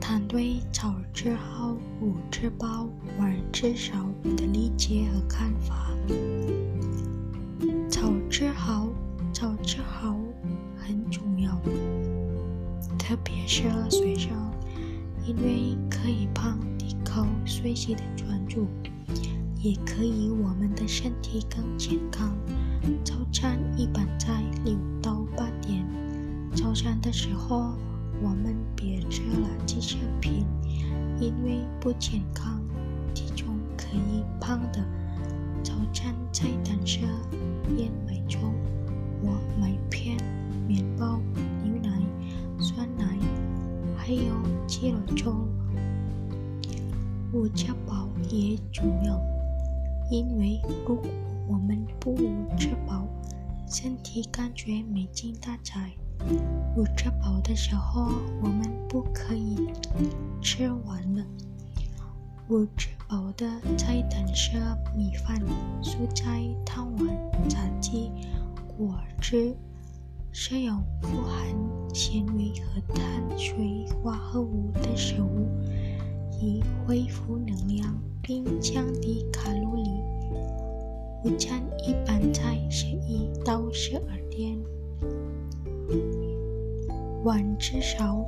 但对早吃好，午吃饱，晚吃少的理解和看法。早吃好，早吃好很重要，特别是学生，因为可以帮提高学习的专注，也可以我们的身体更健康。早餐一般在六到八点，早餐的时候我们别吃了品。因为不健康，体重可以胖的。早餐菜单是燕麦粥，我麦片、面包、牛奶、酸奶，还有鸡肉粥。我吃饱也重要，因为如果我们不吃饱，身体感觉没精打采。午吃饱的时候，我们不可以吃完了。午吃饱的菜单是米饭、蔬菜、汤丸、炸鸡、果汁，是用富含纤维和碳水化合物的食物，以恢复能量并降低卡路里。午餐一般在十一到十二点。晚吃少，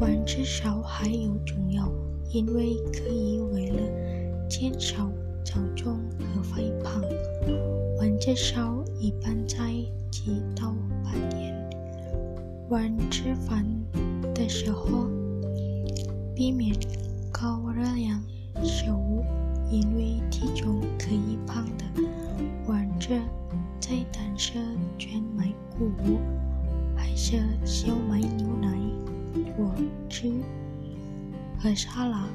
晚吃少还有重要，因为可以为了减少早中和肥胖。晚吃少一般在七到八点。晚吃饭的时候，避免高热量食物，因为体重可以胖的。晚吃菜单上全麦谷物。是小麦牛奶，果汁和沙拉。